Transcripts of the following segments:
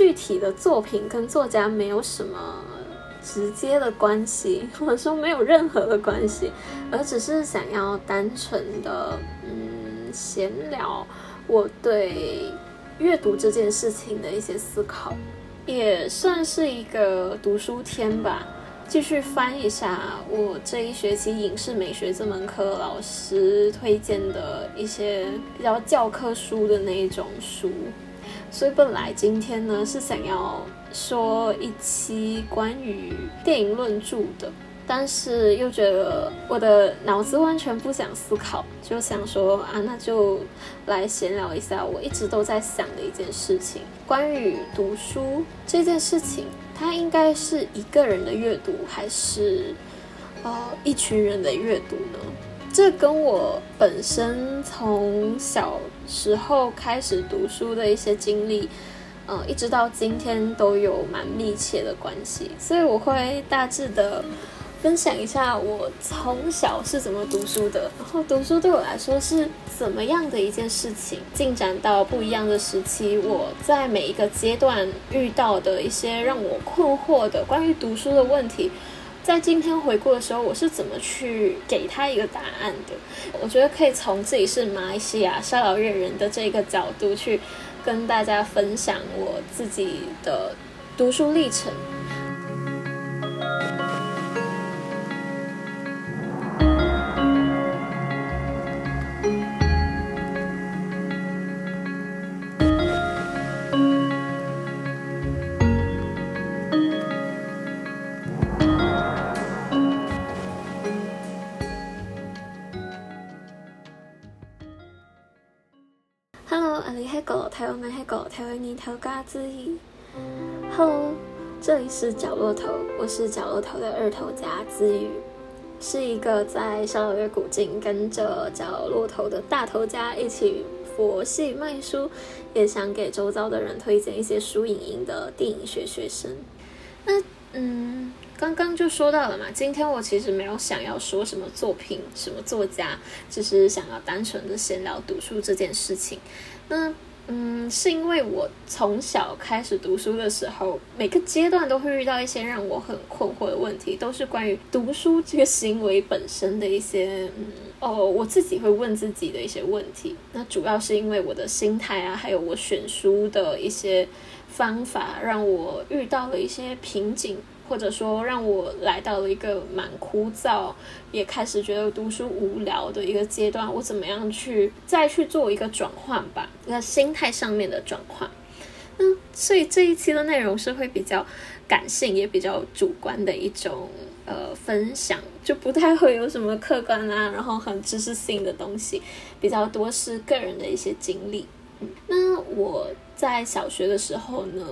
具体的作品跟作家没有什么直接的关系，或者说没有任何的关系，而只是想要单纯的嗯闲聊我对阅读这件事情的一些思考，也算是一个读书天吧。继续翻一下我这一学期影视美学这门课老师推荐的一些比较教科书的那一种书，所以本来今天呢是想要说一期关于电影论著的。但是又觉得我的脑子完全不想思考，就想说啊，那就来闲聊一下我一直都在想的一件事情，关于读书这件事情，它应该是一个人的阅读，还是呃一群人的阅读呢？这跟我本身从小时候开始读书的一些经历，呃，一直到今天都有蛮密切的关系，所以我会大致的。分享一下我从小是怎么读书的，然后读书对我来说是怎么样的一件事情。进展到不一样的时期，我在每一个阶段遇到的一些让我困惑的关于读书的问题，在今天回顾的时候，我是怎么去给他一个答案的？我觉得可以从自己是马来西亚沙劳越人的这个角度去跟大家分享我自己的读书历程。台湾你头嘎子意。Hello，这里是角落头，我是角落头的二头家子宇，是一个在沙老越古晋跟着角落头的大头家一起佛系卖书，也想给周遭的人推荐一些书影音的电影学学生。那嗯，刚刚就说到了嘛，今天我其实没有想要说什么作品、什么作家，只是想要单纯的闲聊读书这件事情。那嗯，是因为我从小开始读书的时候，每个阶段都会遇到一些让我很困惑的问题，都是关于读书这个行为本身的一些，嗯，哦，我自己会问自己的一些问题。那主要是因为我的心态啊，还有我选书的一些方法，让我遇到了一些瓶颈。或者说让我来到了一个蛮枯燥，也开始觉得读书无聊的一个阶段，我怎么样去再去做一个转换吧？一个心态上面的转换。嗯，所以这一期的内容是会比较感性，也比较主观的一种呃分享，就不太会有什么客观啊，然后很知识性的东西，比较多是个人的一些经历。那我在小学的时候呢？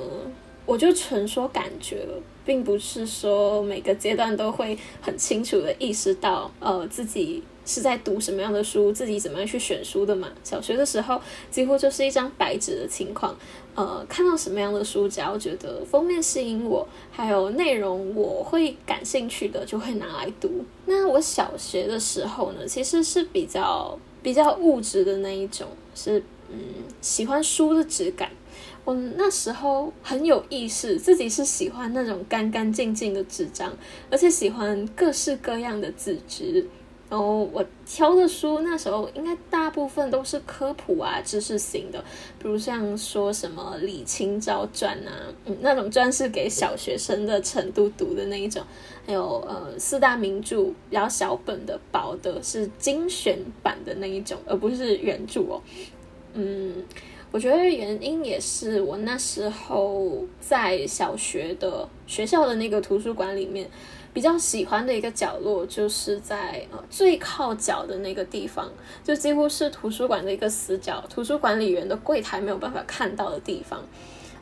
我就纯说感觉了，并不是说每个阶段都会很清楚的意识到，呃，自己是在读什么样的书，自己怎么样去选书的嘛。小学的时候几乎就是一张白纸的情况，呃，看到什么样的书，只要觉得封面吸引我，还有内容我会感兴趣的，就会拿来读。那我小学的时候呢，其实是比较比较物质的那一种，是嗯，喜欢书的质感。我那时候很有意识，自己是喜欢那种干干净净的纸张，而且喜欢各式各样的纸质。然后我挑的书那时候应该大部分都是科普啊、知识型的，比如像说什么《李清照传》啊，嗯，那种专是给小学生的程度读的那一种。还有呃四大名著比较小本的、薄的，是精选版的那一种，而不是原著哦。嗯。我觉得原因也是我那时候在小学的学校的那个图书馆里面，比较喜欢的一个角落，就是在呃最靠脚的那个地方，就几乎是图书馆的一个死角，图书管理员的柜台没有办法看到的地方，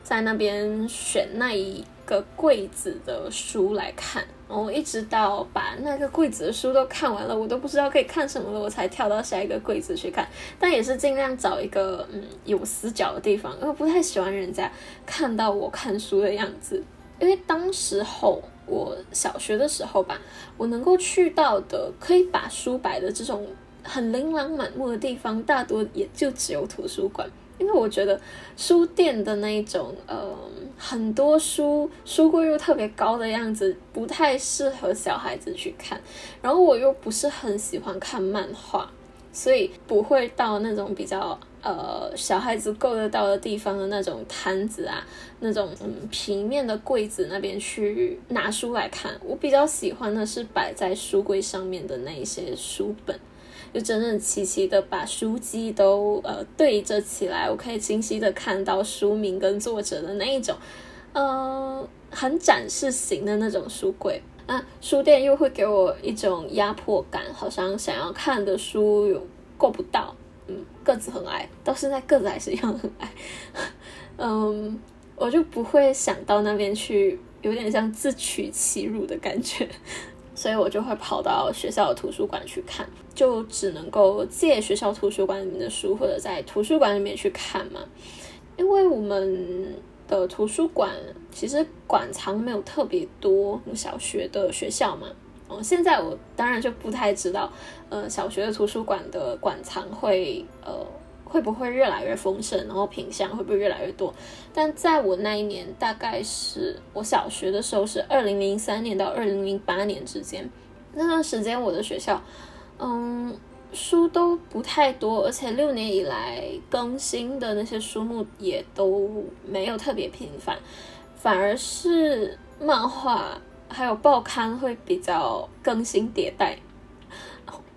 在那边选那一个柜子的书来看。然后一直到把那个柜子的书都看完了，我都不知道可以看什么了，我才跳到下一个柜子去看。但也是尽量找一个嗯有死角的地方，因为不太喜欢人家看到我看书的样子。因为当时候我小学的时候吧，我能够去到的可以把书摆的这种很琳琅满目的地方，大多也就只有图书馆。因为我觉得书店的那一种，呃，很多书书柜又特别高的样子，不太适合小孩子去看。然后我又不是很喜欢看漫画，所以不会到那种比较呃小孩子够得到的地方的那种摊子啊，那种嗯平面的柜子那边去拿书来看。我比较喜欢的是摆在书柜上面的那一些书本。就整整齐齐的把书籍都呃对着起来，我可以清晰的看到书名跟作者的那一种，呃，很展示型的那种书柜。那书店又会给我一种压迫感，好像想要看的书有够不到，嗯，个子很矮，到现在个子还是一样很矮，嗯，我就不会想到那边去，有点像自取其辱的感觉。所以我就会跑到学校的图书馆去看，就只能够借学校图书馆里面的书，或者在图书馆里面去看嘛。因为我们的图书馆其实馆藏没有特别多，小学的学校嘛。哦，现在我当然就不太知道，呃，小学的图书馆的馆藏会呃。会不会越来越丰盛，然后品相会不会越来越多？但在我那一年，大概是我小学的时候，是二零零三年到二零零八年之间，那段时间我的学校，嗯，书都不太多，而且六年以来更新的那些书目也都没有特别频繁，反而是漫画还有报刊会比较更新迭代，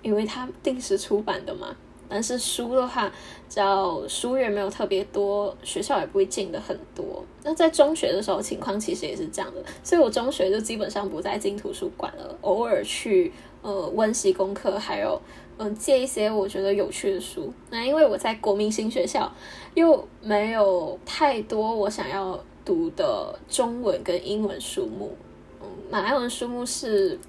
因为它定时出版的嘛。但是书的话，只要书源没有特别多，学校也不会进的很多。那在中学的时候，情况其实也是这样的，所以我中学就基本上不再进图书馆了，偶尔去呃温习功课，还有嗯借一些我觉得有趣的书。那因为我在国民新学校，又没有太多我想要读的中文跟英文书目，嗯，马来文书目是。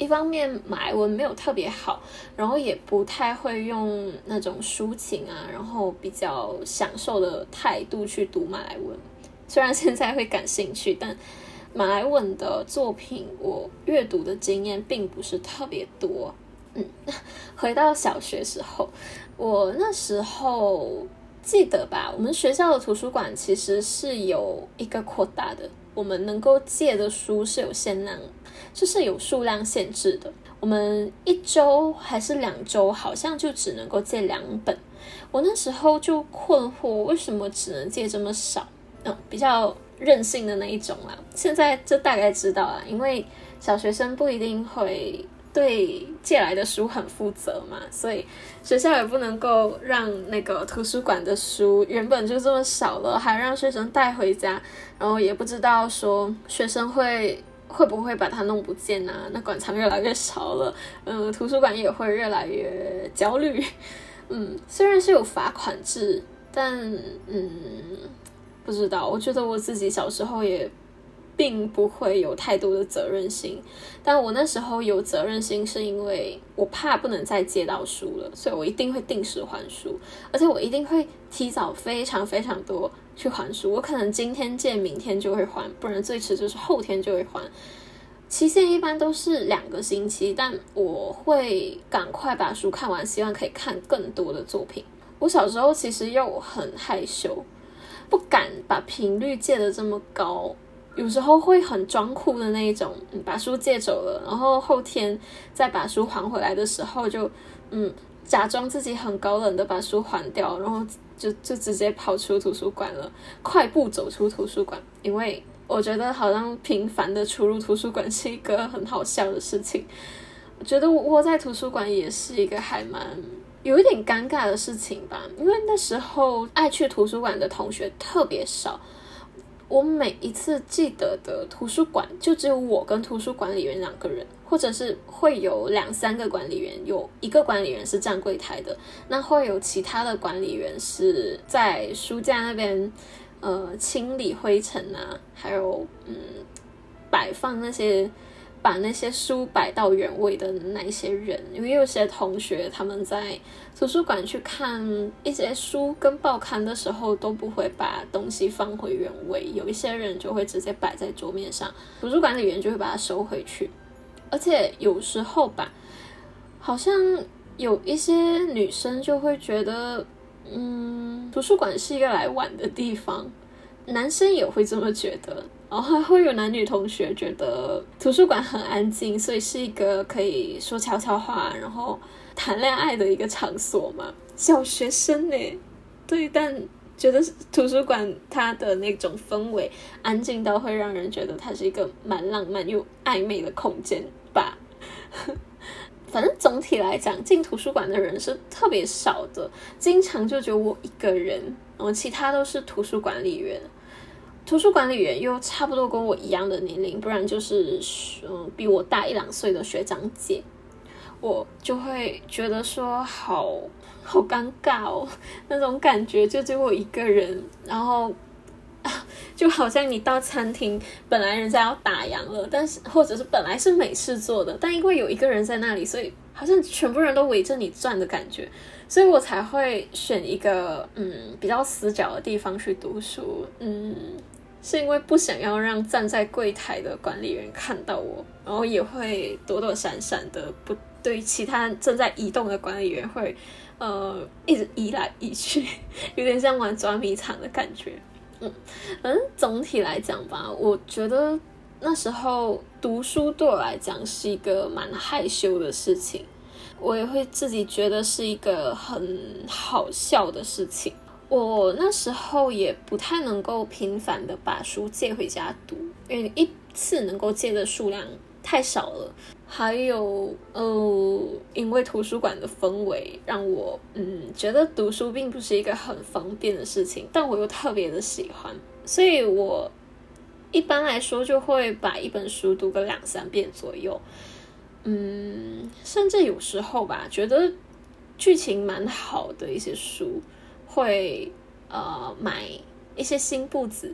一方面马来文没有特别好，然后也不太会用那种抒情啊，然后比较享受的态度去读马来文。虽然现在会感兴趣，但马来文的作品我阅读的经验并不是特别多。嗯，回到小学时候，我那时候记得吧，我们学校的图书馆其实是有一个扩大的，我们能够借的书是有限量。就是有数量限制的，我们一周还是两周，好像就只能够借两本。我那时候就困惑，为什么只能借这么少？嗯，比较任性的那一种啦。现在就大概知道了，因为小学生不一定会对借来的书很负责嘛，所以学校也不能够让那个图书馆的书原本就这么少了，还让学生带回家，然后也不知道说学生会。会不会把它弄不见啊？那馆藏越来越少了，嗯，图书馆也会越来越焦虑。嗯，虽然是有罚款制，但嗯，不知道。我觉得我自己小时候也。并不会有太多的责任心，但我那时候有责任心，是因为我怕不能再借到书了，所以我一定会定时还书，而且我一定会提早非常非常多去还书。我可能今天借，明天就会还，不然最迟就是后天就会还。期限一般都是两个星期，但我会赶快把书看完，希望可以看更多的作品。我小时候其实又很害羞，不敢把频率借的这么高。有时候会很装酷的那一种，把书借走了，然后后天再把书还回来的时候，就嗯假装自己很高冷的把书还掉，然后就就直接跑出图书馆了，快步走出图书馆，因为我觉得好像频繁的出入图书馆是一个很好笑的事情。觉得窝在图书馆也是一个还蛮有一点尴尬的事情吧，因为那时候爱去图书馆的同学特别少。我每一次记得的图书馆，就只有我跟图书管理员两个人，或者是会有两三个管理员，有一个管理员是站柜台的，那会有其他的管理员是在书架那边，呃，清理灰尘啊，还有嗯，摆放那些。把那些书摆到原位的那些人，因为有些同学他们在图书馆去看一些书跟报刊的时候，都不会把东西放回原位，有一些人就会直接摆在桌面上，图书馆里员就会把它收回去。而且有时候吧，好像有一些女生就会觉得，嗯，图书馆是一个来玩的地方，男生也会这么觉得。然后还会有男女同学觉得图书馆很安静，所以是一个可以说悄悄话，然后谈恋爱的一个场所嘛。小学生呢，对，但觉得图书馆它的那种氛围安静到会让人觉得它是一个蛮浪漫又暧昧的空间吧。反正总体来讲，进图书馆的人是特别少的，经常就只有我一个人，然后其他都是图书管理员。图书管理员又差不多跟我一样的年龄，不然就是嗯比我大一两岁的学长姐，我就会觉得说好好尴尬哦，那种感觉就只有我一个人，然后 就好像你到餐厅，本来人家要打烊了，但是或者是本来是美式做的，但因为有一个人在那里，所以好像全部人都围着你转的感觉，所以我才会选一个嗯比较死角的地方去读书，嗯。是因为不想要让站在柜台的管理员看到我，然后也会躲躲闪闪的，不对其他正在移动的管理员会，呃，一直移来移去，有点像玩抓迷藏的感觉。嗯，反正总体来讲吧，我觉得那时候读书对我来讲是一个蛮害羞的事情，我也会自己觉得是一个很好笑的事情。我那时候也不太能够频繁的把书借回家读，因为一次能够借的数量太少了。还有，呃，因为图书馆的氛围让我，嗯，觉得读书并不是一个很方便的事情，但我又特别的喜欢，所以我一般来说就会把一本书读个两三遍左右，嗯，甚至有时候吧，觉得剧情蛮好的一些书。会呃买一些新簿子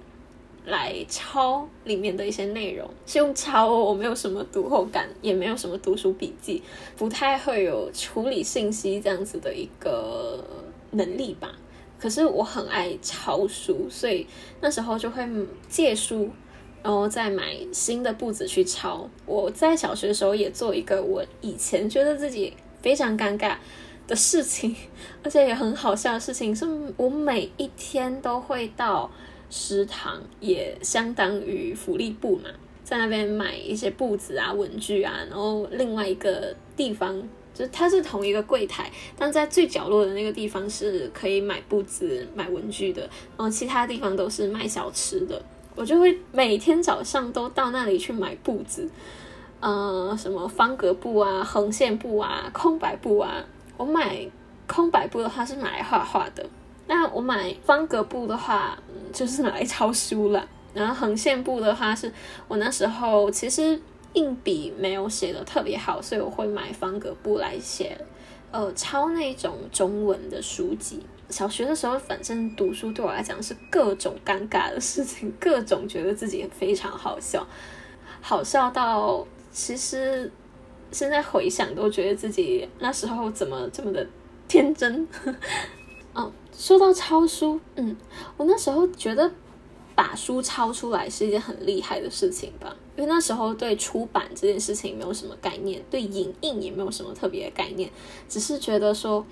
来抄里面的一些内容，是用抄哦，我没有什么读后感，也没有什么读书笔记，不太会有处理信息这样子的一个能力吧。可是我很爱抄书，所以那时候就会借书，然后再买新的簿子去抄。我在小学的时候也做一个我以前觉得自己非常尴尬。的事情，而且也很好笑的事情，是我每一天都会到食堂，也相当于福利部嘛，在那边买一些布子啊、文具啊，然后另外一个地方就是它是同一个柜台，但在最角落的那个地方是可以买布子、买文具的，然后其他地方都是卖小吃的。我就会每天早上都到那里去买布子，呃，什么方格布啊、横线布啊、空白布啊。我买空白布的话是拿来画画的，那我买方格布的话，就是拿来抄书了。然后横线布的话，是我那时候其实硬笔没有写的特别好，所以我会买方格布来写，呃，抄那种中文的书籍。小学的时候，反正读书对我来讲是各种尴尬的事情，各种觉得自己非常好笑，好笑到其实。现在回想都觉得自己那时候怎么这么的天真。哦，说到抄书，嗯，我那时候觉得把书抄出来是一件很厉害的事情吧，因为那时候对出版这件事情没有什么概念，对影印也没有什么特别的概念，只是觉得说，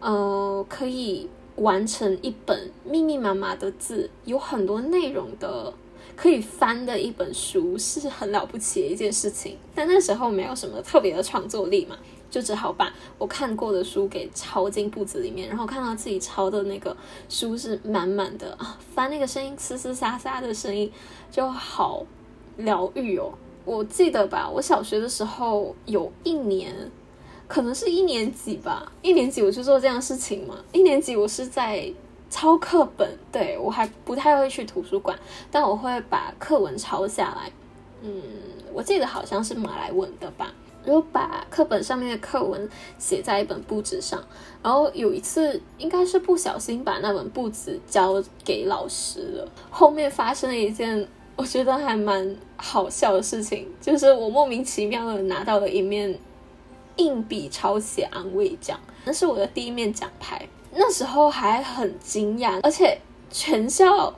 呃，可以完成一本密密麻麻的字，有很多内容的。可以翻的一本书是很了不起的一件事情，但那时候没有什么特别的创作力嘛，就只好把我看过的书给抄进簿子里面，然后看到自己抄的那个书是满满的啊，翻那个声音嘶嘶沙沙的声音就好疗愈哦。我记得吧，我小学的时候有一年，可能是一年级吧，一年级我去做这样事情嘛，一年级我是在。抄课本，对我还不太会去图书馆，但我会把课文抄下来。嗯，我记得好像是马来文的吧，然后把课本上面的课文写在一本布子上。然后有一次，应该是不小心把那本布子交给老师了。后面发生了一件我觉得还蛮好笑的事情，就是我莫名其妙的拿到了一面硬笔抄写安慰奖，那是我的第一面奖牌。那时候还很惊讶，而且全校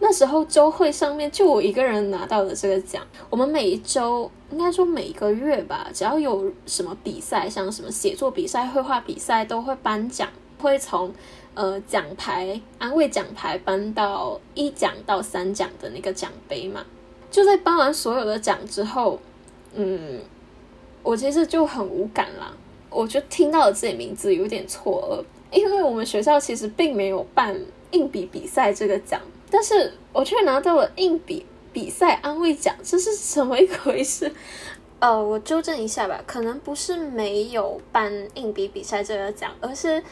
那时候周会上面就我一个人拿到了这个奖。我们每一周应该说每一个月吧，只要有什么比赛，像什么写作比赛、绘画比赛，都会颁奖。会从呃奖牌安慰奖牌颁到一奖到三奖的那个奖杯嘛。就在颁完所有的奖之后，嗯，我其实就很无感啦。我就听到了自己名字，有点错愕，因为我们学校其实并没有办硬笔比赛这个奖，但是我却拿到了硬笔比赛安慰奖，这是怎么一回事？呃，我纠正一下吧，可能不是没有办硬笔比赛这个奖，而是。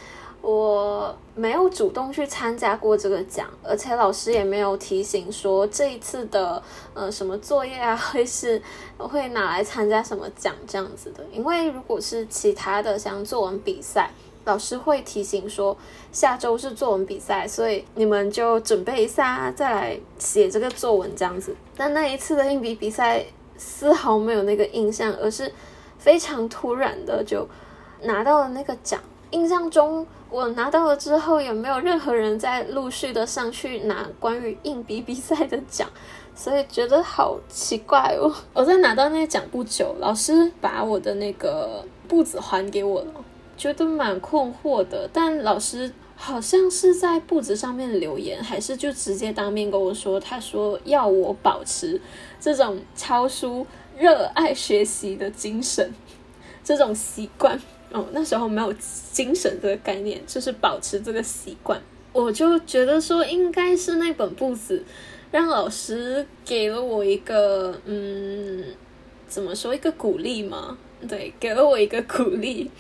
我没有主动去参加过这个奖，而且老师也没有提醒说这一次的呃什么作业啊 会是会拿来参加什么奖这样子的。因为如果是其他的像作文比赛，老师会提醒说下周是作文比赛，所以你们就准备一下再来写这个作文这样子。但那一次的硬笔比赛丝毫没有那个印象，而是非常突然的就拿到了那个奖。印象中。我拿到了之后，也没有任何人在陆续的上去拿关于硬笔比赛的奖？所以觉得好奇怪哦。我在拿到那个奖不久，老师把我的那个簿子还给我了，觉得蛮困惑的。但老师好像是在簿子上面留言，还是就直接当面跟我说，他说要我保持这种抄书、热爱学习的精神，这种习惯。哦，那时候没有精神这个概念，就是保持这个习惯。我就觉得说，应该是那本簿子让老师给了我一个，嗯，怎么说一个鼓励吗？对，给了我一个鼓励。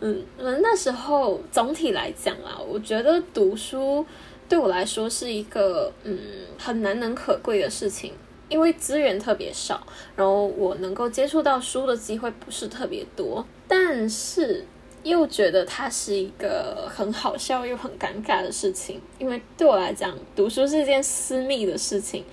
嗯，那时候总体来讲啊，我觉得读书对我来说是一个，嗯，很难能可贵的事情，因为资源特别少，然后我能够接触到书的机会不是特别多。但是又觉得它是一个很好笑又很尴尬的事情，因为对我来讲，读书是一件私密的事情。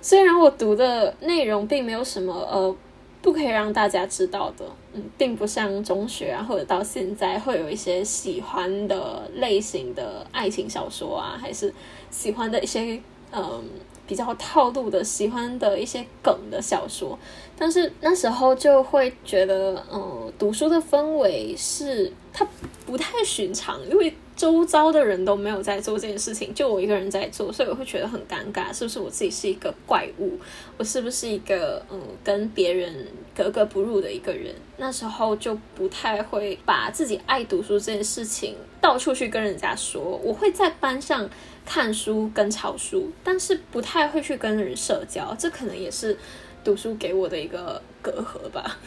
虽然我读的内容并没有什么呃不可以让大家知道的，嗯，并不像中学啊或者到现在会有一些喜欢的类型的爱情小说啊，还是喜欢的一些嗯。比较套路的，喜欢的一些梗的小说，但是那时候就会觉得，嗯，读书的氛围是它不太寻常，因为周遭的人都没有在做这件事情，就我一个人在做，所以我会觉得很尴尬，是不是我自己是一个怪物？我是不是一个嗯跟别人格格不入的一个人？那时候就不太会把自己爱读书这件事情到处去跟人家说，我会在班上。看书跟抄书，但是不太会去跟人社交，这可能也是读书给我的一个隔阂吧。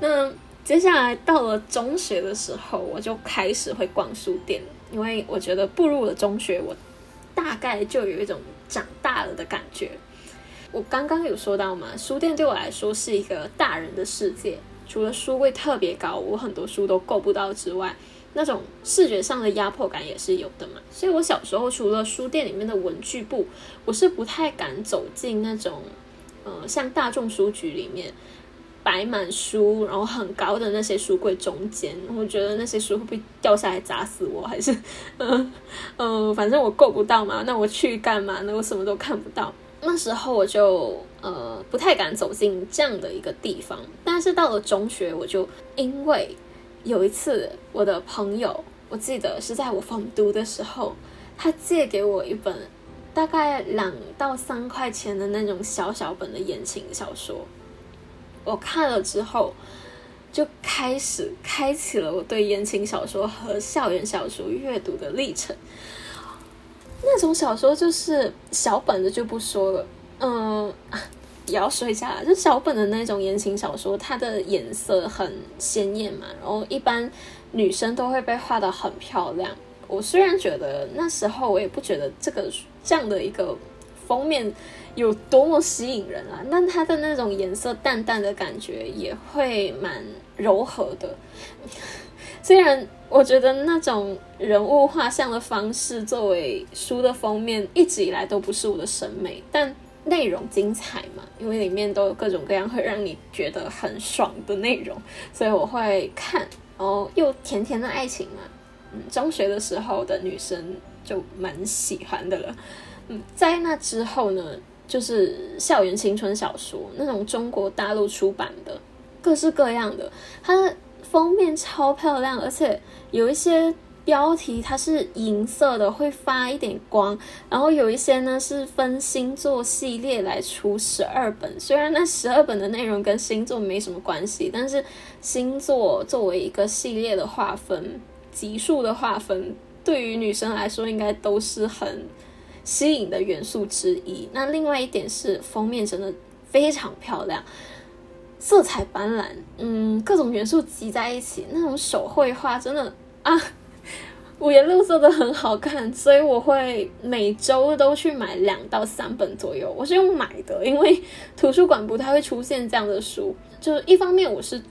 那接下来到了中学的时候，我就开始会逛书店，因为我觉得步入了中学，我大概就有一种长大了的感觉。我刚刚有说到嘛，书店对我来说是一个大人的世界，除了书柜特别高，我很多书都够不到之外。那种视觉上的压迫感也是有的嘛，所以我小时候除了书店里面的文具部，我是不太敢走进那种，呃，像大众书局里面摆满书，然后很高的那些书柜中间，我觉得那些书会不会掉下来砸死我，还是，嗯 嗯，反正我够不到嘛，那我去干嘛呢？我什么都看不到。那时候我就呃不太敢走进这样的一个地方，但是到了中学，我就因为。有一次，我的朋友，我记得是在我放读的时候，他借给我一本大概两到三块钱的那种小小本的言情小说。我看了之后，就开始开启了我对言情小说和校园小说阅读的历程。那种小说就是小本的就不说了，嗯。也要说一下，就小本的那种言情小说，它的颜色很鲜艳嘛，然后一般女生都会被画的很漂亮。我虽然觉得那时候我也不觉得这个这样的一个封面有多么吸引人啊，但它的那种颜色淡淡的感觉也会蛮柔和的。虽然我觉得那种人物画像的方式作为书的封面一直以来都不是我的审美，但。内容精彩嘛，因为里面都有各种各样会让你觉得很爽的内容，所以我会看。然后又甜甜的爱情嘛，嗯，中学的时候的女生就蛮喜欢的了。在那之后呢，就是校园青春小说，那种中国大陆出版的，各式各样的，它封面超漂亮，而且有一些标题它是银色的，会发一点光。然后有一些呢是分星座系列来出十二本，虽然那十二本的内容跟星座没什么关系，但是星座作为一个系列的划分，级数的划分，对于女生来说应该都是很吸引的元素之一。那另外一点是封面真的非常漂亮。色彩斑斓，嗯，各种元素集在一起，那种手绘画真的啊，五颜六色的很好看，所以我会每周都去买两到三本左右。我是用买的，因为图书馆不太会出现这样的书。就是一方面我是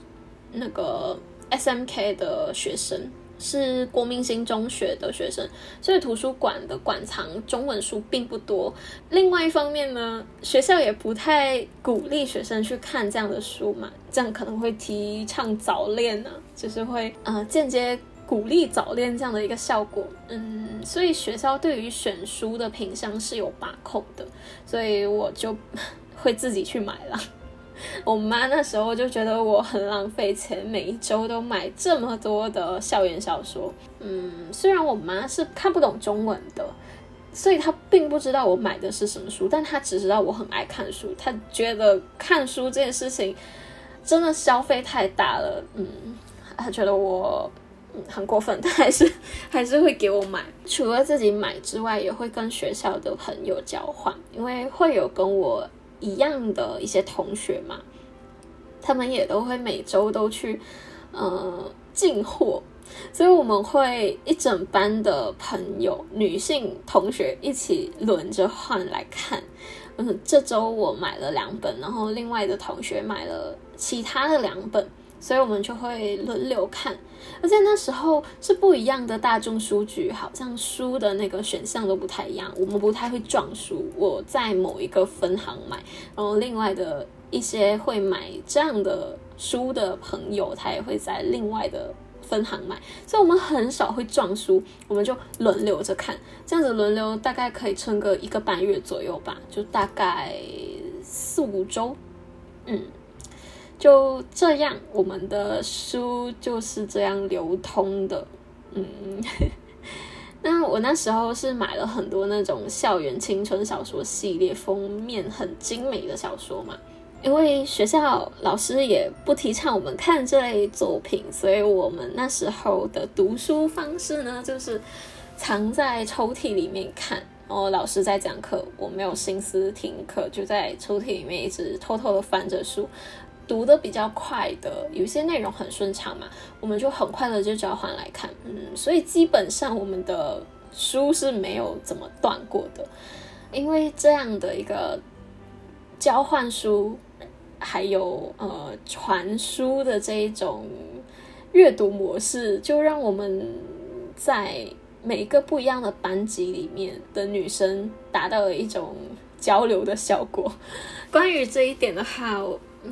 那个 S M K 的学生。是国民型中学的学生，所以图书馆的馆藏中文书并不多。另外一方面呢，学校也不太鼓励学生去看这样的书嘛，这样可能会提倡早恋呢，就是会呃间接鼓励早恋这样的一个效果。嗯，所以学校对于选书的品相是有把控的，所以我就会自己去买了。我妈那时候就觉得我很浪费钱，每一周都买这么多的校园小说。嗯，虽然我妈是看不懂中文的，所以她并不知道我买的是什么书，但她只知道我很爱看书。她觉得看书这件事情真的消费太大了。嗯，她觉得我很过分，但还是还是会给我买。除了自己买之外，也会跟学校的朋友交换，因为会有跟我。一样的一些同学嘛，他们也都会每周都去呃进货，所以我们会一整班的朋友女性同学一起轮着换来看。嗯，这周我买了两本，然后另外的同学买了其他的两本。所以我们就会轮流看，而且那时候是不一样的大众书局，好像书的那个选项都不太一样。我们不太会撞书，我在某一个分行买，然后另外的一些会买这样的书的朋友，他也会在另外的分行买，所以我们很少会撞书，我们就轮流着看，这样子轮流大概可以撑个一个半月左右吧，就大概四五周，嗯。就这样，我们的书就是这样流通的。嗯，那我那时候是买了很多那种校园青春小说系列，封面很精美的小说嘛。因为学校老师也不提倡我们看这类作品，所以我们那时候的读书方式呢，就是藏在抽屉里面看。哦老师在讲课，我没有心思听课，就在抽屉里面一直偷偷的翻着书。读的比较快的，有一些内容很顺畅嘛，我们就很快的就交换来看，嗯，所以基本上我们的书是没有怎么断过的，因为这样的一个交换书，还有呃传书的这一种阅读模式，就让我们在每一个不一样的班级里面的女生达到了一种交流的效果。关于这一点的话，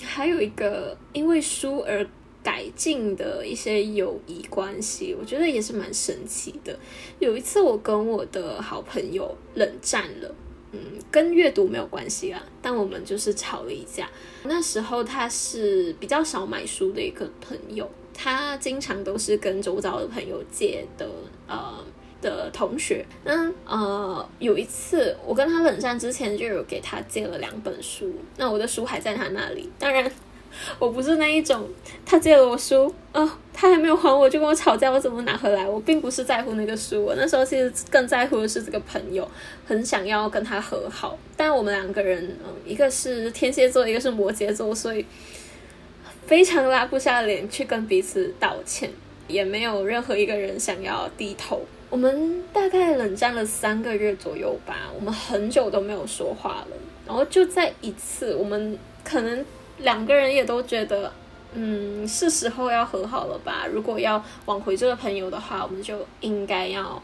还有一个因为书而改进的一些友谊关系，我觉得也是蛮神奇的。有一次我跟我的好朋友冷战了，嗯，跟阅读没有关系啊，但我们就是吵了一架。那时候他是比较少买书的一个朋友，他经常都是跟周遭的朋友借的，呃。的同学，那呃有一次我跟他冷战之前就有给他借了两本书，那我的书还在他那里。当然我不是那一种，他借了我书啊，他还没有还我就跟我吵架，我怎么拿回来？我并不是在乎那个书，我那时候其实更在乎的是这个朋友，很想要跟他和好。但我们两个人，嗯，一个是天蝎座，一个是摩羯座，所以非常拉不下脸去跟彼此道歉，也没有任何一个人想要低头。我们大概冷战了三个月左右吧，我们很久都没有说话了。然后就在一次，我们可能两个人也都觉得，嗯，是时候要和好了吧。如果要挽回这个朋友的话，我们就应该要，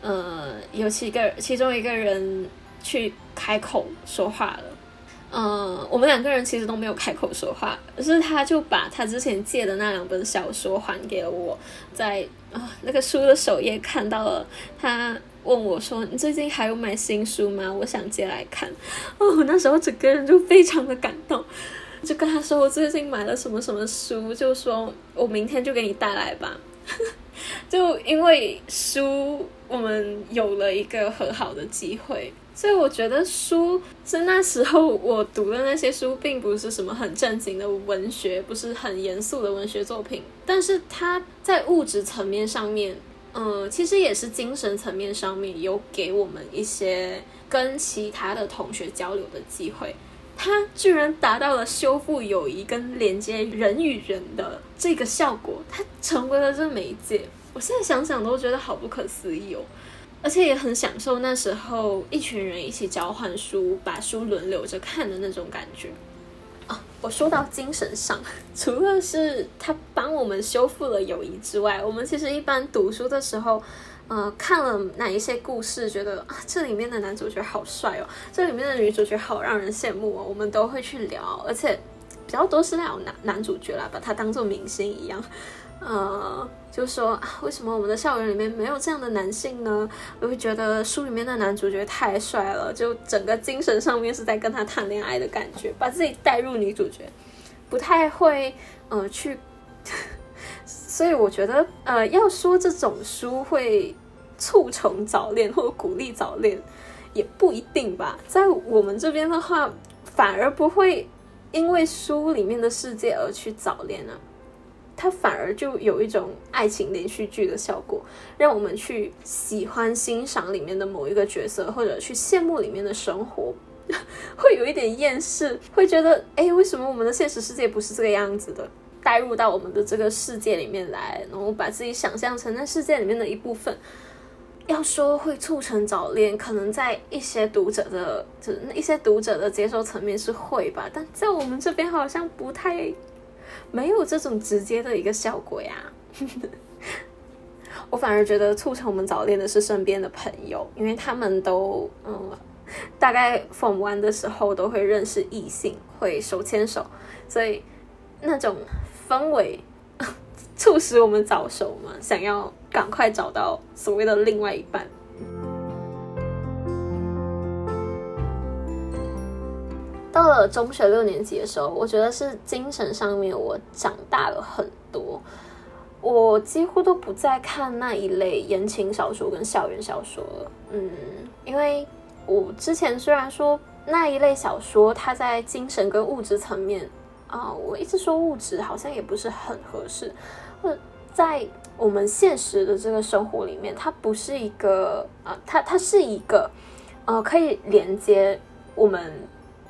呃，有其个其中一个人去开口说话了。嗯，我们两个人其实都没有开口说话，可是他就把他之前借的那两本小说还给了我，在啊那个书的首页看到了，他问我说：“你最近还有买新书吗？我想借来看。”哦，那时候整个人就非常的感动。就跟他说我最近买了什么什么书，就说我明天就给你带来吧。就因为书，我们有了一个很好的机会，所以我觉得书是那时候我读的那些书，并不是什么很正经的文学，不是很严肃的文学作品，但是它在物质层面上面，嗯，其实也是精神层面上面有给我们一些跟其他的同学交流的机会。它居然达到了修复友谊跟连接人与人的这个效果，它成为了这媒介。我现在想想都觉得好不可思议哦，而且也很享受那时候一群人一起交换书，把书轮流着看的那种感觉啊。我说到精神上，除了是它帮我们修复了友谊之外，我们其实一般读书的时候。呃，看了哪一些故事，觉得啊，这里面的男主角好帅哦，这里面的女主角好让人羡慕哦，我们都会去聊，而且比较多是那种男男主角啦，把他当做明星一样，呃，就说，为什么我们的校园里面没有这样的男性呢？我会觉得书里面的男主角太帅了，就整个精神上面是在跟他谈恋爱的感觉，把自己带入女主角，不太会呃去，所以我觉得呃，要说这种书会。促成早恋或鼓励早恋，也不一定吧。在我们这边的话，反而不会因为书里面的世界而去早恋啊。它反而就有一种爱情连续剧的效果，让我们去喜欢欣赏里面的某一个角色，或者去羡慕里面的生活，会有一点厌世，会觉得哎，为什么我们的现实世界不是这个样子的？带入到我们的这个世界里面来，然后把自己想象成那世界里面的一部分。要说会促成早恋，可能在一些读者的，就是一些读者的接受层面是会吧，但在我们这边好像不太没有这种直接的一个效果呀。我反而觉得促成我们早恋的是身边的朋友，因为他们都嗯，大概 form 完的时候都会认识异性，会手牵手，所以那种氛围。促使我们早熟嘛，想要赶快找到所谓的另外一半。到了中学六年级的时候，我觉得是精神上面我长大了很多。我几乎都不再看那一类言情小说跟校园小说了。嗯，因为我之前虽然说那一类小说，它在精神跟物质层面。啊，我一直说物质好像也不是很合适，或在我们现实的这个生活里面，它不是一个啊，它它是一个呃可以连接我们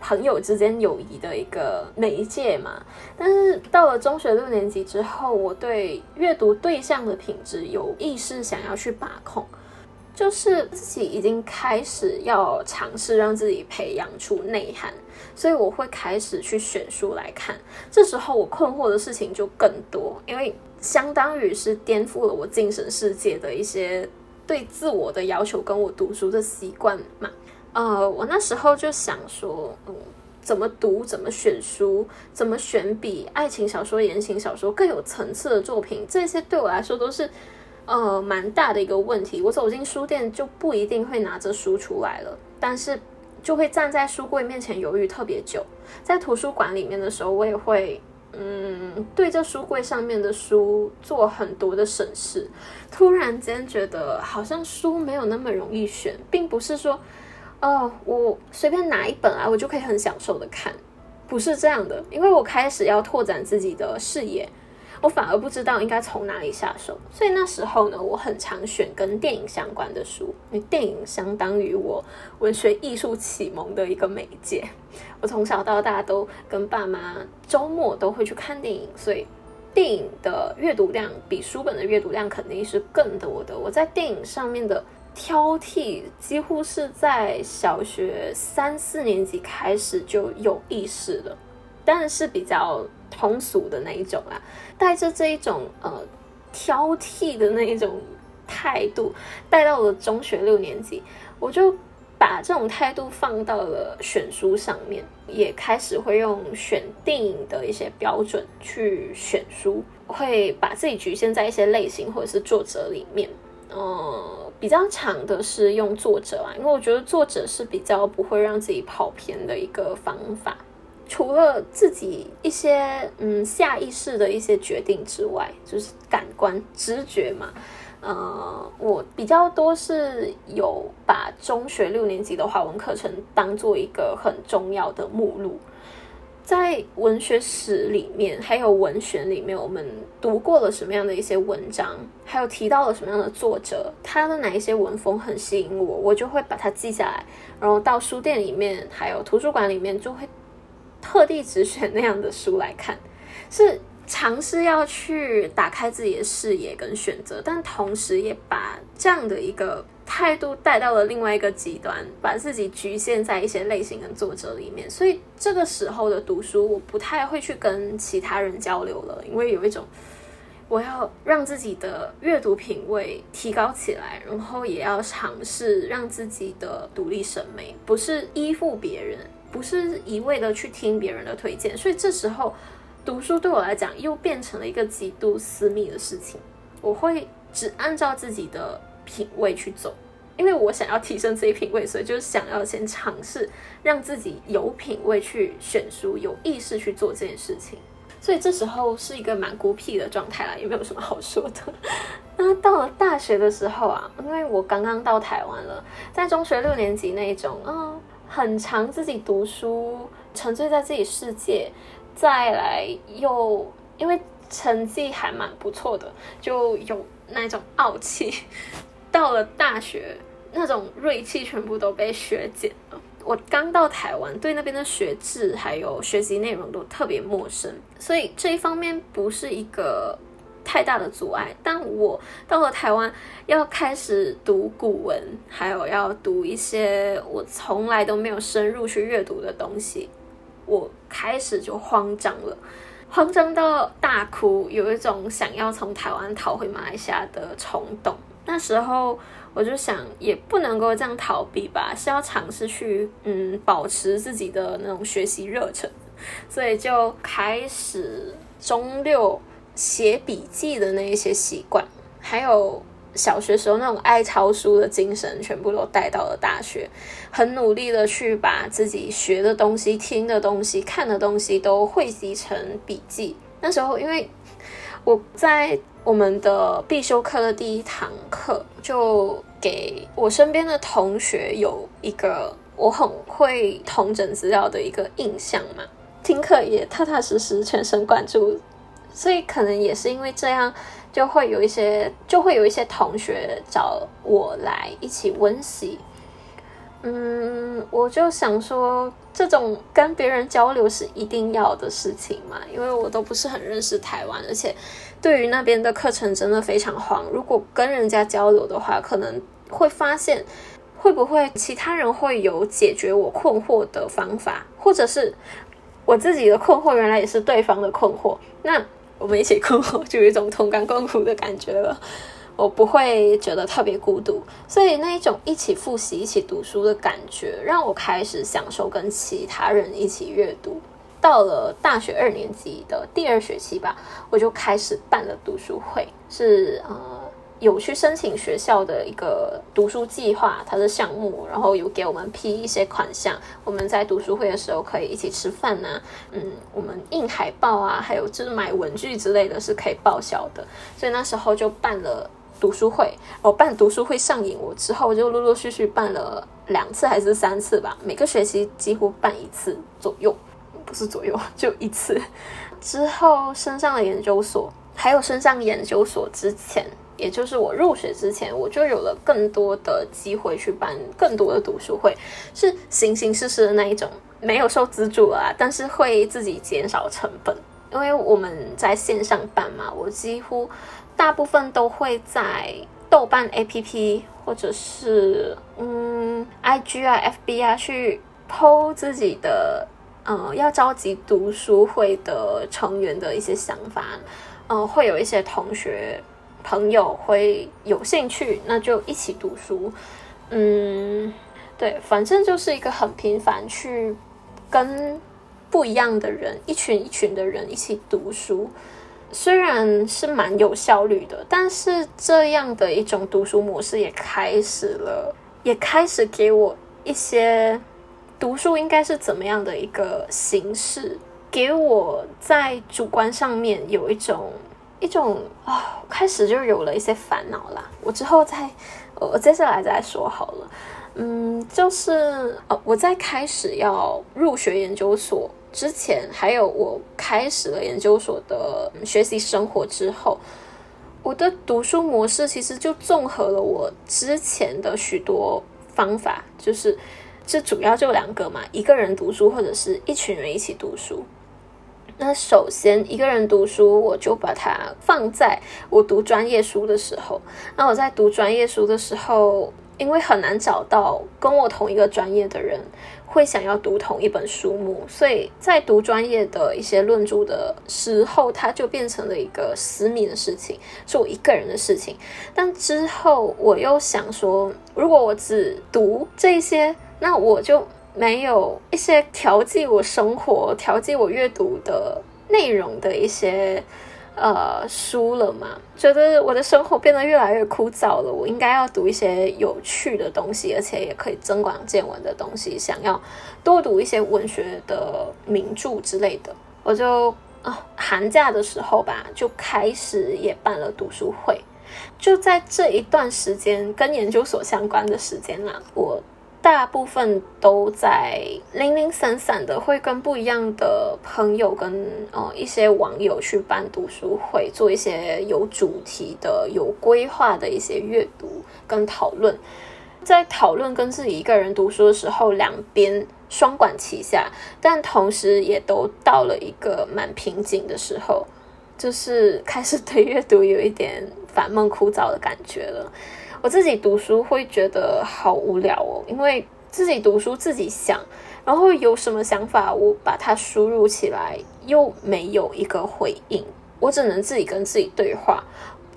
朋友之间友谊的一个媒介嘛。但是到了中学六年级之后，我对阅读对象的品质有意识想要去把控。就是自己已经开始要尝试让自己培养出内涵，所以我会开始去选书来看。这时候我困惑的事情就更多，因为相当于是颠覆了我精神世界的一些对自我的要求，跟我读书的习惯嘛。呃，我那时候就想说，嗯，怎么读，怎么选书，怎么选比爱情小说、言情小说更有层次的作品，这些对我来说都是。呃，蛮大的一个问题。我走进书店就不一定会拿着书出来了，但是就会站在书柜面前犹豫特别久。在图书馆里面的时候，我也会嗯对着书柜上面的书做很多的审视。突然间觉得好像书没有那么容易选，并不是说哦我随便拿一本来我就可以很享受的看，不是这样的。因为我开始要拓展自己的视野。我反而不知道应该从哪里下手，所以那时候呢，我很常选跟电影相关的书，因为电影相当于我文学艺术启蒙的一个媒介。我从小到大都跟爸妈周末都会去看电影，所以电影的阅读量比书本的阅读量肯定是更多的。我在电影上面的挑剔，几乎是在小学三四年级开始就有意识了，但是比较。通俗的那一种啊，带着这一种呃挑剔的那一种态度，带到了中学六年级，我就把这种态度放到了选书上面，也开始会用选电影的一些标准去选书，会把自己局限在一些类型或者是作者里面。呃，比较长的是用作者啊，因为我觉得作者是比较不会让自己跑偏的一个方法。除了自己一些嗯下意识的一些决定之外，就是感官直觉嘛。呃，我比较多是有把中学六年级的华文课程当做一个很重要的目录。在文学史里面，还有文学里面，我们读过了什么样的一些文章，还有提到了什么样的作者，他的哪一些文风很吸引我，我就会把它记下来，然后到书店里面，还有图书馆里面，就会特地只选那样的书来看，是尝试要去打开自己的视野跟选择，但同时也把这样的一个。态度带到了另外一个极端，把自己局限在一些类型跟作者里面，所以这个时候的读书，我不太会去跟其他人交流了，因为有一种我要让自己的阅读品味提高起来，然后也要尝试让自己的独立审美不是依附别人，不是一味的去听别人的推荐，所以这时候读书对我来讲又变成了一个极度私密的事情，我会只按照自己的。品味去走，因为我想要提升自己品味，所以就想要先尝试让自己有品味去选书，有意识去做这件事情。所以这时候是一个蛮孤僻的状态啦，也没有什么好说的。那到了大学的时候啊，因为我刚刚到台湾了，在中学六年级那一种嗯，很长自己读书，沉醉在自己世界，再来又因为成绩还蛮不错的，就有那种傲气。到了大学，那种锐气全部都被削减了。我刚到台湾，对那边的学制还有学习内容都特别陌生，所以这一方面不是一个太大的阻碍。但我到了台湾，要开始读古文，还有要读一些我从来都没有深入去阅读的东西，我开始就慌张了，慌张到大哭，有一种想要从台湾逃回马来西亚的冲动。那时候我就想，也不能够这样逃避吧，是要尝试去嗯保持自己的那种学习热忱，所以就开始中六写笔记的那一些习惯，还有小学时候那种爱抄书的精神，全部都带到了大学，很努力的去把自己学的东西、听的东西、看的东西都汇集成笔记。那时候因为我在。我们的必修课的第一堂课，就给我身边的同学有一个我很会同整资料的一个印象嘛。听课也踏踏实实、全神贯注，所以可能也是因为这样，就会有一些就会有一些同学找我来一起温习。嗯，我就想说，这种跟别人交流是一定要的事情嘛，因为我都不是很认识台湾，而且对于那边的课程真的非常慌。如果跟人家交流的话，可能会发现会不会其他人会有解决我困惑的方法，或者是我自己的困惑原来也是对方的困惑，那我们一起困惑，就有一种同甘共苦的感觉了。我不会觉得特别孤独，所以那一种一起复习、一起读书的感觉，让我开始享受跟其他人一起阅读。到了大学二年级的第二学期吧，我就开始办了读书会，是呃有去申请学校的一个读书计划，它的项目，然后有给我们批一些款项，我们在读书会的时候可以一起吃饭呐，嗯，我们印海报啊，还有就是买文具之类的是可以报销的，所以那时候就办了。读书会，我办读书会上瘾，我之后就陆陆续续办了两次还是三次吧，每个学期几乎办一次左右，不是左右就一次。之后升上了研究所，还有升上研究所之前，也就是我入学之前，我就有了更多的机会去办更多的读书会，是形形式式的那一种，没有受资助啊，但是会自己减少成本，因为我们在线上办嘛，我几乎。大部分都会在豆瓣 APP 或者是嗯 IG 啊 FB 啊去剖自己的呃要召集读书会的成员的一些想法，嗯会有一些同学朋友会有兴趣，那就一起读书，嗯对，反正就是一个很频繁去跟不一样的人一群一群的人一起读书。虽然是蛮有效率的，但是这样的一种读书模式也开始了，也开始给我一些读书应该是怎么样的一个形式，给我在主观上面有一种一种啊，开始就有了一些烦恼啦。我之后再，我接下来再说好了。嗯，就是哦，我在开始要入学研究所之前，还有我开始了研究所的学习生活之后，我的读书模式其实就综合了我之前的许多方法，就是这主要就两个嘛，一个人读书或者是一群人一起读书。那首先一个人读书，我就把它放在我读专业书的时候。那我在读专业书的时候。因为很难找到跟我同一个专业的人会想要读同一本书目，所以在读专业的一些论著的时候，它就变成了一个私密的事情，是我一个人的事情。但之后我又想说，如果我只读这些，那我就没有一些调剂我生活、调剂我阅读的内容的一些。呃，书了嘛？觉得我的生活变得越来越枯燥了。我应该要读一些有趣的东西，而且也可以增广见闻的东西。想要多读一些文学的名著之类的。我就啊，寒假的时候吧，就开始也办了读书会。就在这一段时间，跟研究所相关的时间啦，我。大部分都在零零散散的，会跟不一样的朋友跟呃一些网友去办读书会，做一些有主题的、有规划的一些阅读跟讨论。在讨论跟自己一个人读书的时候，两边双管齐下，但同时也都到了一个蛮瓶颈的时候，就是开始对阅读有一点烦闷枯燥的感觉了。我自己读书会觉得好无聊哦，因为自己读书自己想，然后有什么想法我把它输入起来，又没有一个回应，我只能自己跟自己对话。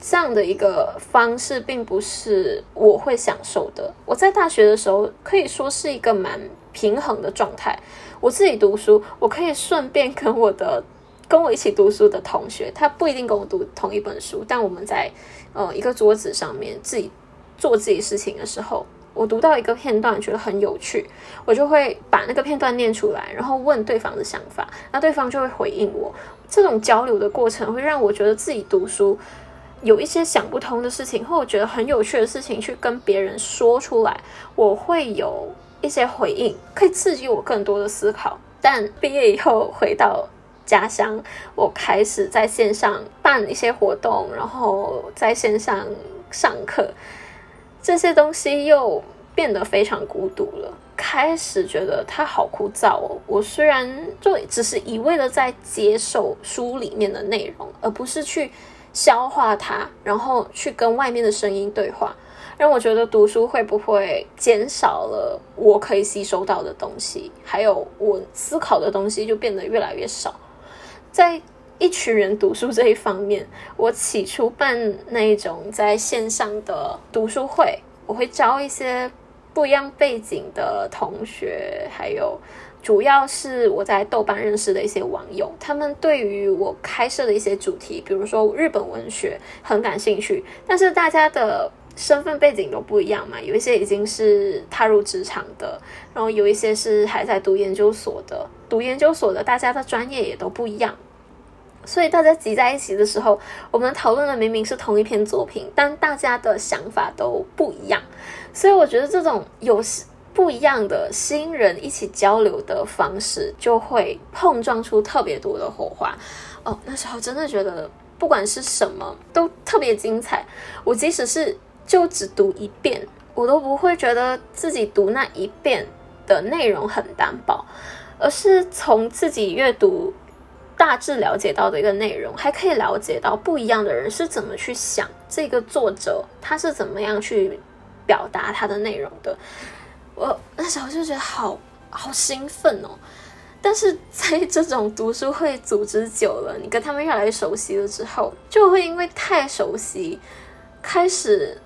这样的一个方式并不是我会享受的。我在大学的时候可以说是一个蛮平衡的状态，我自己读书，我可以顺便跟我的跟我一起读书的同学，他不一定跟我读同一本书，但我们在呃一个桌子上面自己。做自己事情的时候，我读到一个片段，觉得很有趣，我就会把那个片段念出来，然后问对方的想法，那对方就会回应我。这种交流的过程会让我觉得自己读书有一些想不通的事情，或我觉得很有趣的事情，去跟别人说出来，我会有一些回应，可以刺激我更多的思考。但毕业以后回到家乡，我开始在线上办一些活动，然后在线上上课。这些东西又变得非常孤独了，开始觉得它好枯燥哦。我虽然就只是一味的在接受书里面的内容，而不是去消化它，然后去跟外面的声音对话，让我觉得读书会不会减少了我可以吸收到的东西，还有我思考的东西就变得越来越少，在。一群人读书这一方面，我起初办那一种在线上的读书会，我会招一些不一样背景的同学，还有主要是我在豆瓣认识的一些网友，他们对于我开设的一些主题，比如说日本文学很感兴趣，但是大家的身份背景都不一样嘛，有一些已经是踏入职场的，然后有一些是还在读研究所的，读研究所的大家的专业也都不一样。所以大家挤在一起的时候，我们讨论的明明是同一篇作品，但大家的想法都不一样。所以我觉得这种有不一样的新人一起交流的方式，就会碰撞出特别多的火花。哦，那时候真的觉得不管是什么都特别精彩。我即使是就只读一遍，我都不会觉得自己读那一遍的内容很单薄，而是从自己阅读。大致了解到的一个内容，还可以了解到不一样的人是怎么去想这个作者，他是怎么样去表达他的内容的。我那时候就觉得好好兴奋哦！但是在这种读书会组织久了，你跟他们越来越熟悉了之后，就会因为太熟悉，开始。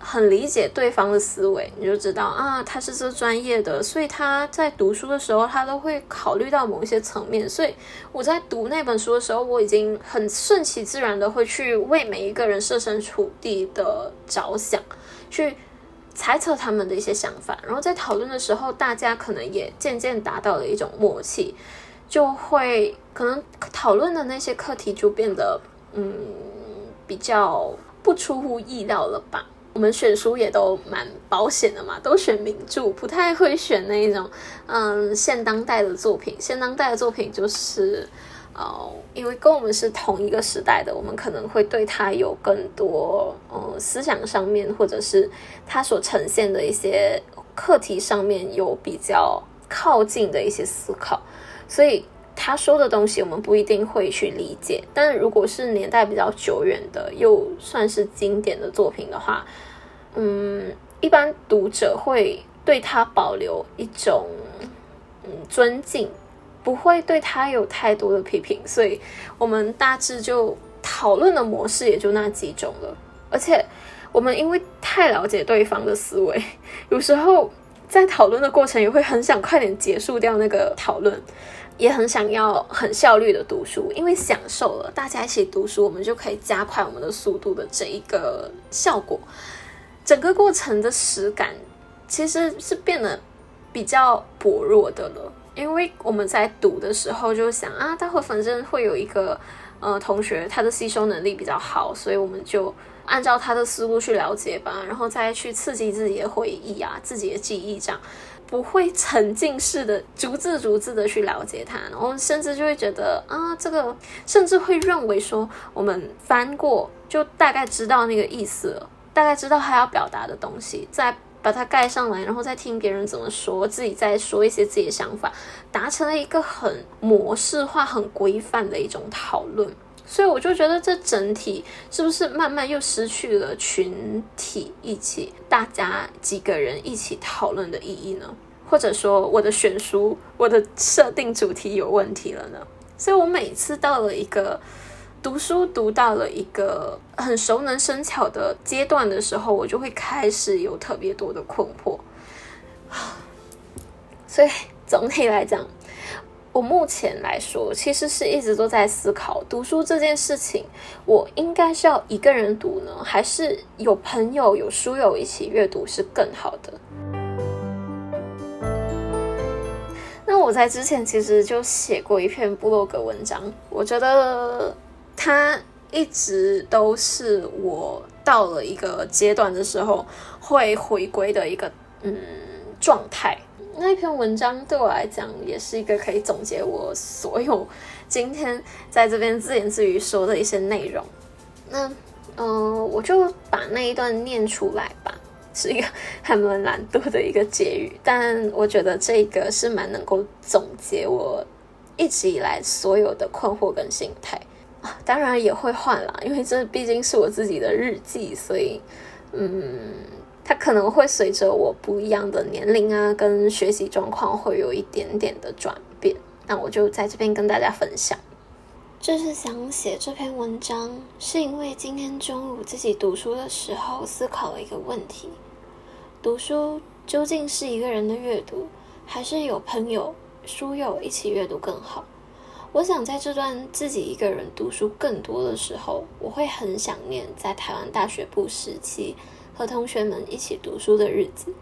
很理解对方的思维，你就知道啊，他是这专业的，所以他在读书的时候，他都会考虑到某一些层面。所以我在读那本书的时候，我已经很顺其自然的会去为每一个人设身处地的着想，去猜测他们的一些想法，然后在讨论的时候，大家可能也渐渐达到了一种默契，就会可能讨论的那些课题就变得嗯比较不出乎意料了吧。我们选书也都蛮保险的嘛，都选名著，不太会选那一种嗯现当代的作品。现当代的作品就是哦，因为跟我们是同一个时代的，我们可能会对它有更多呃思想上面，或者是它所呈现的一些课题上面有比较靠近的一些思考，所以。他说的东西我们不一定会去理解，但如果是年代比较久远的，又算是经典的作品的话，嗯，一般读者会对他保留一种嗯尊敬，不会对他有太多的批评，所以我们大致就讨论的模式也就那几种了。而且我们因为太了解对方的思维，有时候在讨论的过程也会很想快点结束掉那个讨论。也很想要很效率的读书，因为享受了大家一起读书，我们就可以加快我们的速度的这一个效果。整个过程的实感其实是变得比较薄弱的了，因为我们在读的时候就想啊，待会反正会有一个呃同学他的吸收能力比较好，所以我们就按照他的思路去了解吧，然后再去刺激自己的回忆啊，自己的记忆这样。不会沉浸式的逐字逐字的去了解它，然后甚至就会觉得啊，这个甚至会认为说，我们翻过就大概知道那个意思了，大概知道他要表达的东西，再把它盖上来，然后再听别人怎么说，自己再说一些自己的想法，达成了一个很模式化、很规范的一种讨论。所以我就觉得这整体是不是慢慢又失去了群体一起，大家几个人一起讨论的意义呢？或者说我的选书、我的设定主题有问题了呢？所以我每次到了一个读书读到了一个很熟能生巧的阶段的时候，我就会开始有特别多的困惑。所以总体来讲。我目前来说，其实是一直都在思考读书这件事情，我应该是要一个人读呢，还是有朋友、有书友一起阅读是更好的？那我在之前其实就写过一篇部落格文章，我觉得它一直都是我到了一个阶段的时候会回归的一个嗯状态。那一篇文章对我来讲也是一个可以总结我所有今天在这边自言自语说的一些内容。那，嗯，我就把那一段念出来吧，是一个还蛮懒惰的一个结语，但我觉得这个是蛮能够总结我一直以来所有的困惑跟心态。当然也会换啦，因为这毕竟是我自己的日记，所以，嗯。它可能会随着我不一样的年龄啊，跟学习状况会有一点点的转变。那我就在这边跟大家分享。就是想写这篇文章，是因为今天中午自己读书的时候思考了一个问题：读书究竟是一个人的阅读，还是有朋友、书友一起阅读更好？我想在这段自己一个人读书更多的时候，我会很想念在台湾大学部时期。和同学们一起读书的日子，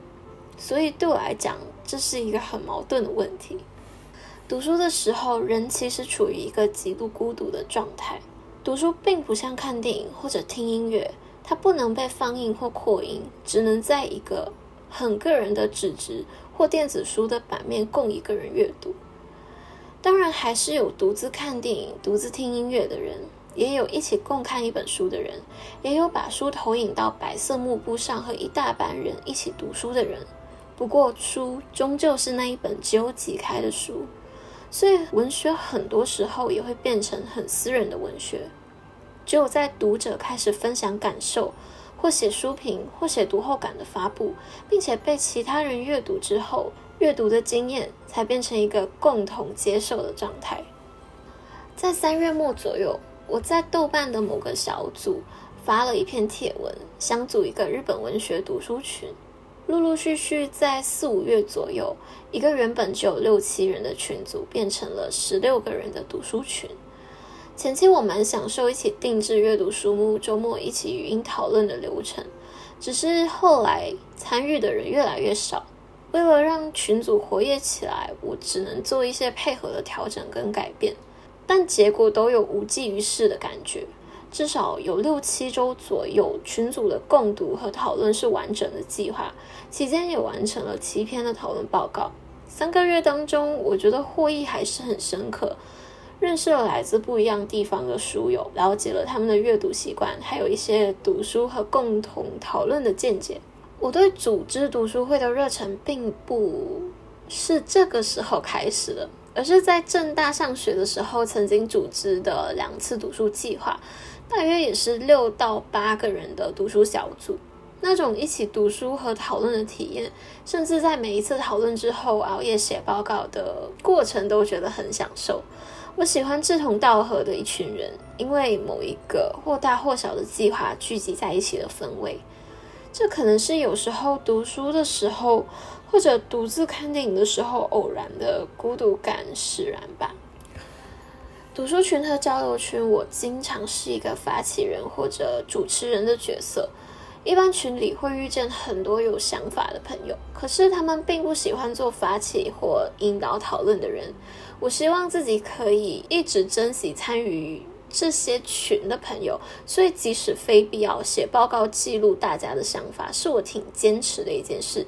所以对我来讲，这是一个很矛盾的问题。读书的时候，人其实处于一个极度孤独的状态。读书并不像看电影或者听音乐，它不能被放映或扩音，只能在一个很个人的纸质或电子书的版面供一个人阅读。当然，还是有独自看电影、独自听音乐的人。也有一起共看一本书的人，也有把书投影到白色幕布上和一大班人一起读书的人。不过，书终究是那一本只有挤开的书，所以文学很多时候也会变成很私人的文学。只有在读者开始分享感受，或写书评，或写读后感的发布，并且被其他人阅读之后，阅读的经验才变成一个共同接受的状态。在三月末左右。我在豆瓣的某个小组发了一篇帖文，想组一个日本文学读书群。陆陆续续在四五月左右，一个原本只有六七人的群组变成了十六个人的读书群。前期我蛮享受一起定制阅读书目、周末一起语音讨论的流程，只是后来参与的人越来越少，为了让群组活跃起来，我只能做一些配合的调整跟改变，但结果都有无济于事的感觉。至少有六七周左右，群组的共读和讨论是完整的计划，期间也完成了七篇的讨论报告。三个月当中，我觉得获益还是很深刻，认识了来自不一样地方的书友，了解了他们的阅读习惯，还有一些读书和共同讨论的见解。我对组织读书会的热忱，并不是这个时候开始的，而是在正大上学的时候，曾经组织的两次读书计划。大约也是六到八个人的读书小组，那种一起读书和讨论的体验，甚至在每一次讨论之后熬夜写报告的过程，都觉得很享受。我喜欢志同道合的一群人，因为某一个或大或小的计划聚集在一起的氛围。这可能是有时候读书的时候，或者独自看电影的时候，偶然的孤独感使然吧。读书群和交流群，我经常是一个发起人或者主持人的角色。一般群里会遇见很多有想法的朋友，可是他们并不喜欢做发起或引导讨论的人。我希望自己可以一直珍惜参与这些群的朋友，所以即使非必要写报告记录大家的想法，是我挺坚持的一件事。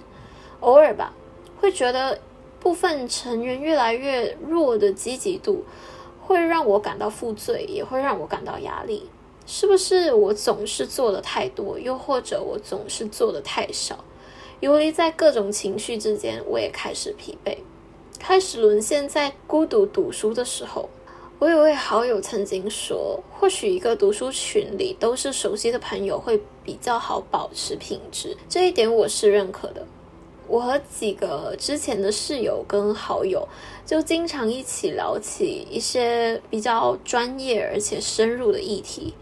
偶尔吧，会觉得部分成员越来越弱的积极度。会让我感到负罪，也会让我感到压力。是不是我总是做的太多，又或者我总是做的太少？游离在各种情绪之间，我也开始疲惫，开始沦陷在孤独读书的时候。我有位好友曾经说，或许一个读书群里都是熟悉的朋友，会比较好保持品质。这一点我是认可的。我和几个之前的室友跟好友，就经常一起聊起一些比较专业而且深入的议题。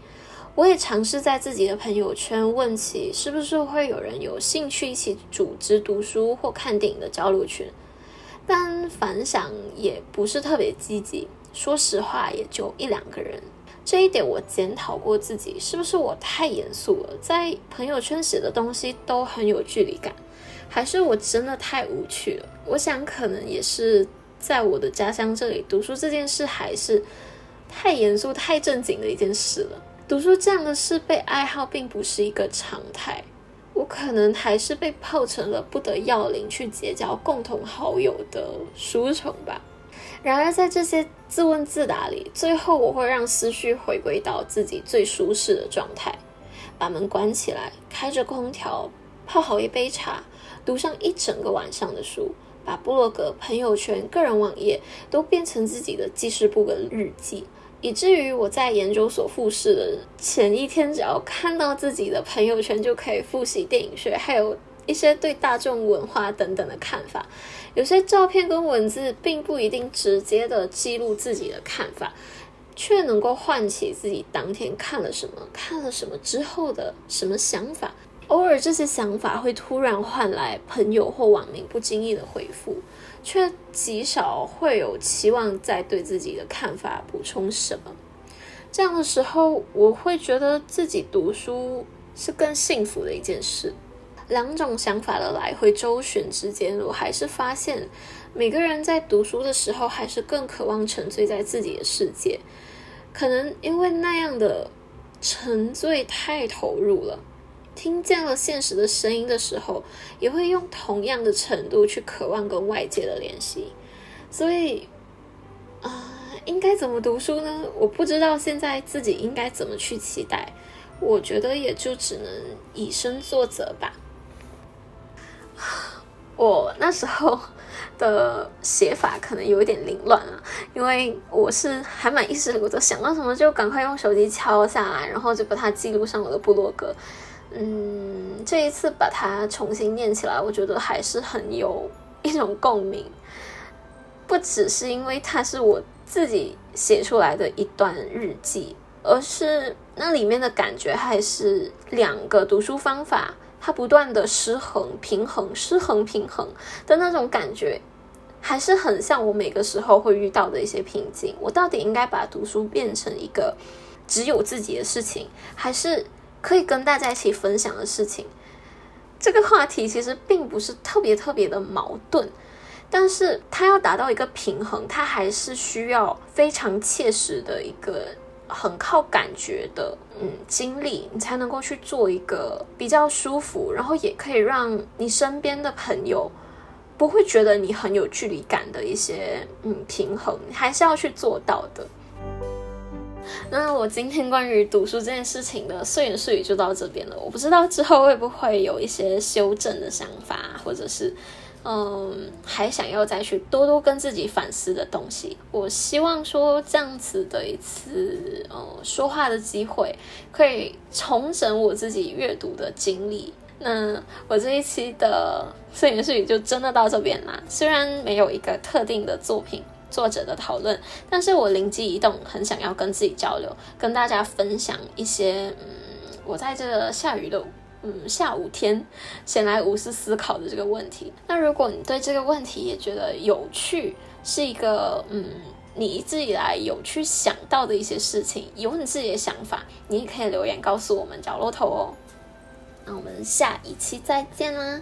我也尝试在自己的朋友圈问起，是不是会有人有兴趣一起组织读书或看电影的交流群，但反响也不是特别积极。说实话，也就一两个人。这一点我检讨过自己，是不是我太严肃了，在朋友圈写的东西都很有距离感。还是我真的太无趣了。我想，可能也是在我的家乡这里，读书这件事还是太严肃、太正经的一件事了。读书这样的事被爱好，并不是一个常态。我可能还是被泡成了不得要领去结交共同好友的书虫吧。然而，在这些自问自答里，最后我会让思绪回归到自己最舒适的状态，把门关起来，开着空调，泡好一杯茶。读上一整个晚上的书，把部落格、朋友圈、个人网页都变成自己的记事簿跟日记，以至于我在研究所复试的前一天，只要看到自己的朋友圈，就可以复习电影学，还有一些对大众文化等等的看法。有些照片跟文字并不一定直接的记录自己的看法，却能够唤起自己当天看了什么、看了什么之后的什么想法。偶尔，这些想法会突然换来朋友或网民不经意的回复，却极少会有期望再对自己的看法补充什么。这样的时候，我会觉得自己读书是更幸福的一件事。两种想法的来回周旋之间，我还是发现，每个人在读书的时候，还是更渴望沉醉在自己的世界。可能因为那样的沉醉太投入了。听见了现实的声音的时候，也会用同样的程度去渴望跟外界的联系。所以，啊，应该怎么读书呢？我不知道现在自己应该怎么去期待。我觉得也就只能以身作则吧。我那时候的写法可能有一点凌乱啊，因为我是还蛮意识流的，想到什么就赶快用手机敲下来，然后就把它记录上我的部落格。嗯，这一次把它重新念起来，我觉得还是很有 一种共鸣。不只是因为它是我自己写出来的一段日记，而是那里面的感觉还是两个读书方法，它不断的失衡、平衡、失衡、平衡的那种感觉，还是很像我每个时候会遇到的一些瓶颈。我到底应该把读书变成一个只有自己的事情，还是可以跟大家一起分享的事情？这个话题其实并不是特别特别的矛盾，但是它要达到一个平衡，它还是需要非常切实的一个。很靠感觉的，嗯，经历你才能够去做一个比较舒服，然后也可以让你身边的朋友不会觉得你很有距离感的一些，嗯，平衡，还是要去做到的。那我今天关于读书这件事情的碎言碎语就到这边了，我不知道之后会不会有一些修正的想法，或者是。嗯，还想要再去多多跟自己反思的东西。我希望说这样子的一次呃说话的机会，可以重整我自己阅读的经历。那我这一期的碎言碎语就真的到这边啦。虽然没有一个特定的作品作者的讨论，但是我灵机一动，很想要跟自己交流，跟大家分享一些嗯，我在这个下雨的。嗯，下午天闲来无事思考的这个问题。那如果你对这个问题也觉得有趣，是一个嗯，你一直以来有去想到的一些事情，有你自己的想法，你也可以留言告诉我们角落头哦。那我们下一期再见啦。